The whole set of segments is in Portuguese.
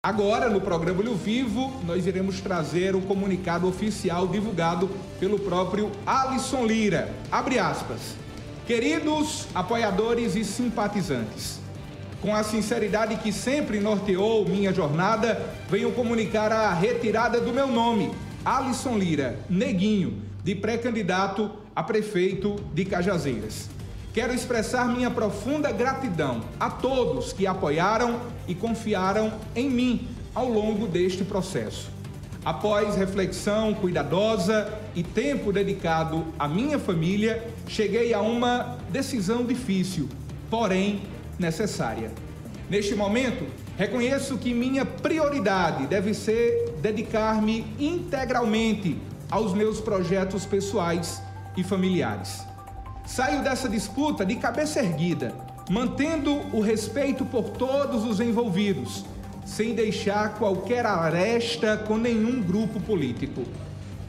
Agora, no programa Olho Vivo, nós iremos trazer o comunicado oficial divulgado pelo próprio Alisson Lira. Abre aspas. Queridos apoiadores e simpatizantes, com a sinceridade que sempre norteou minha jornada, venho comunicar a retirada do meu nome, Alisson Lira, Neguinho, de pré-candidato a prefeito de Cajazeiras. Quero expressar minha profunda gratidão a todos que apoiaram e confiaram em mim ao longo deste processo. Após reflexão cuidadosa e tempo dedicado à minha família, cheguei a uma decisão difícil, porém necessária. Neste momento, reconheço que minha prioridade deve ser dedicar-me integralmente aos meus projetos pessoais e familiares. Saio dessa disputa de cabeça erguida, mantendo o respeito por todos os envolvidos, sem deixar qualquer aresta com nenhum grupo político.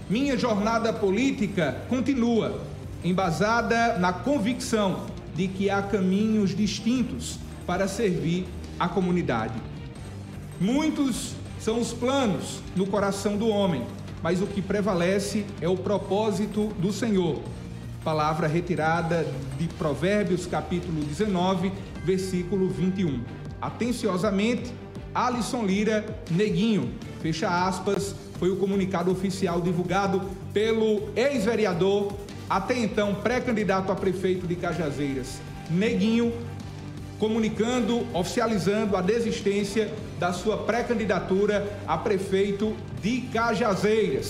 Minha jornada política continua, embasada na convicção de que há caminhos distintos para servir a comunidade. Muitos são os planos no coração do homem, mas o que prevalece é o propósito do Senhor palavra retirada de Provérbios capítulo 19, versículo 21. Atenciosamente, Alisson Lira Neguinho, fecha aspas, foi o comunicado oficial divulgado pelo ex-vereador, até então pré-candidato a prefeito de Cajazeiras, Neguinho, comunicando, oficializando a desistência da sua pré-candidatura a prefeito de Cajazeiras.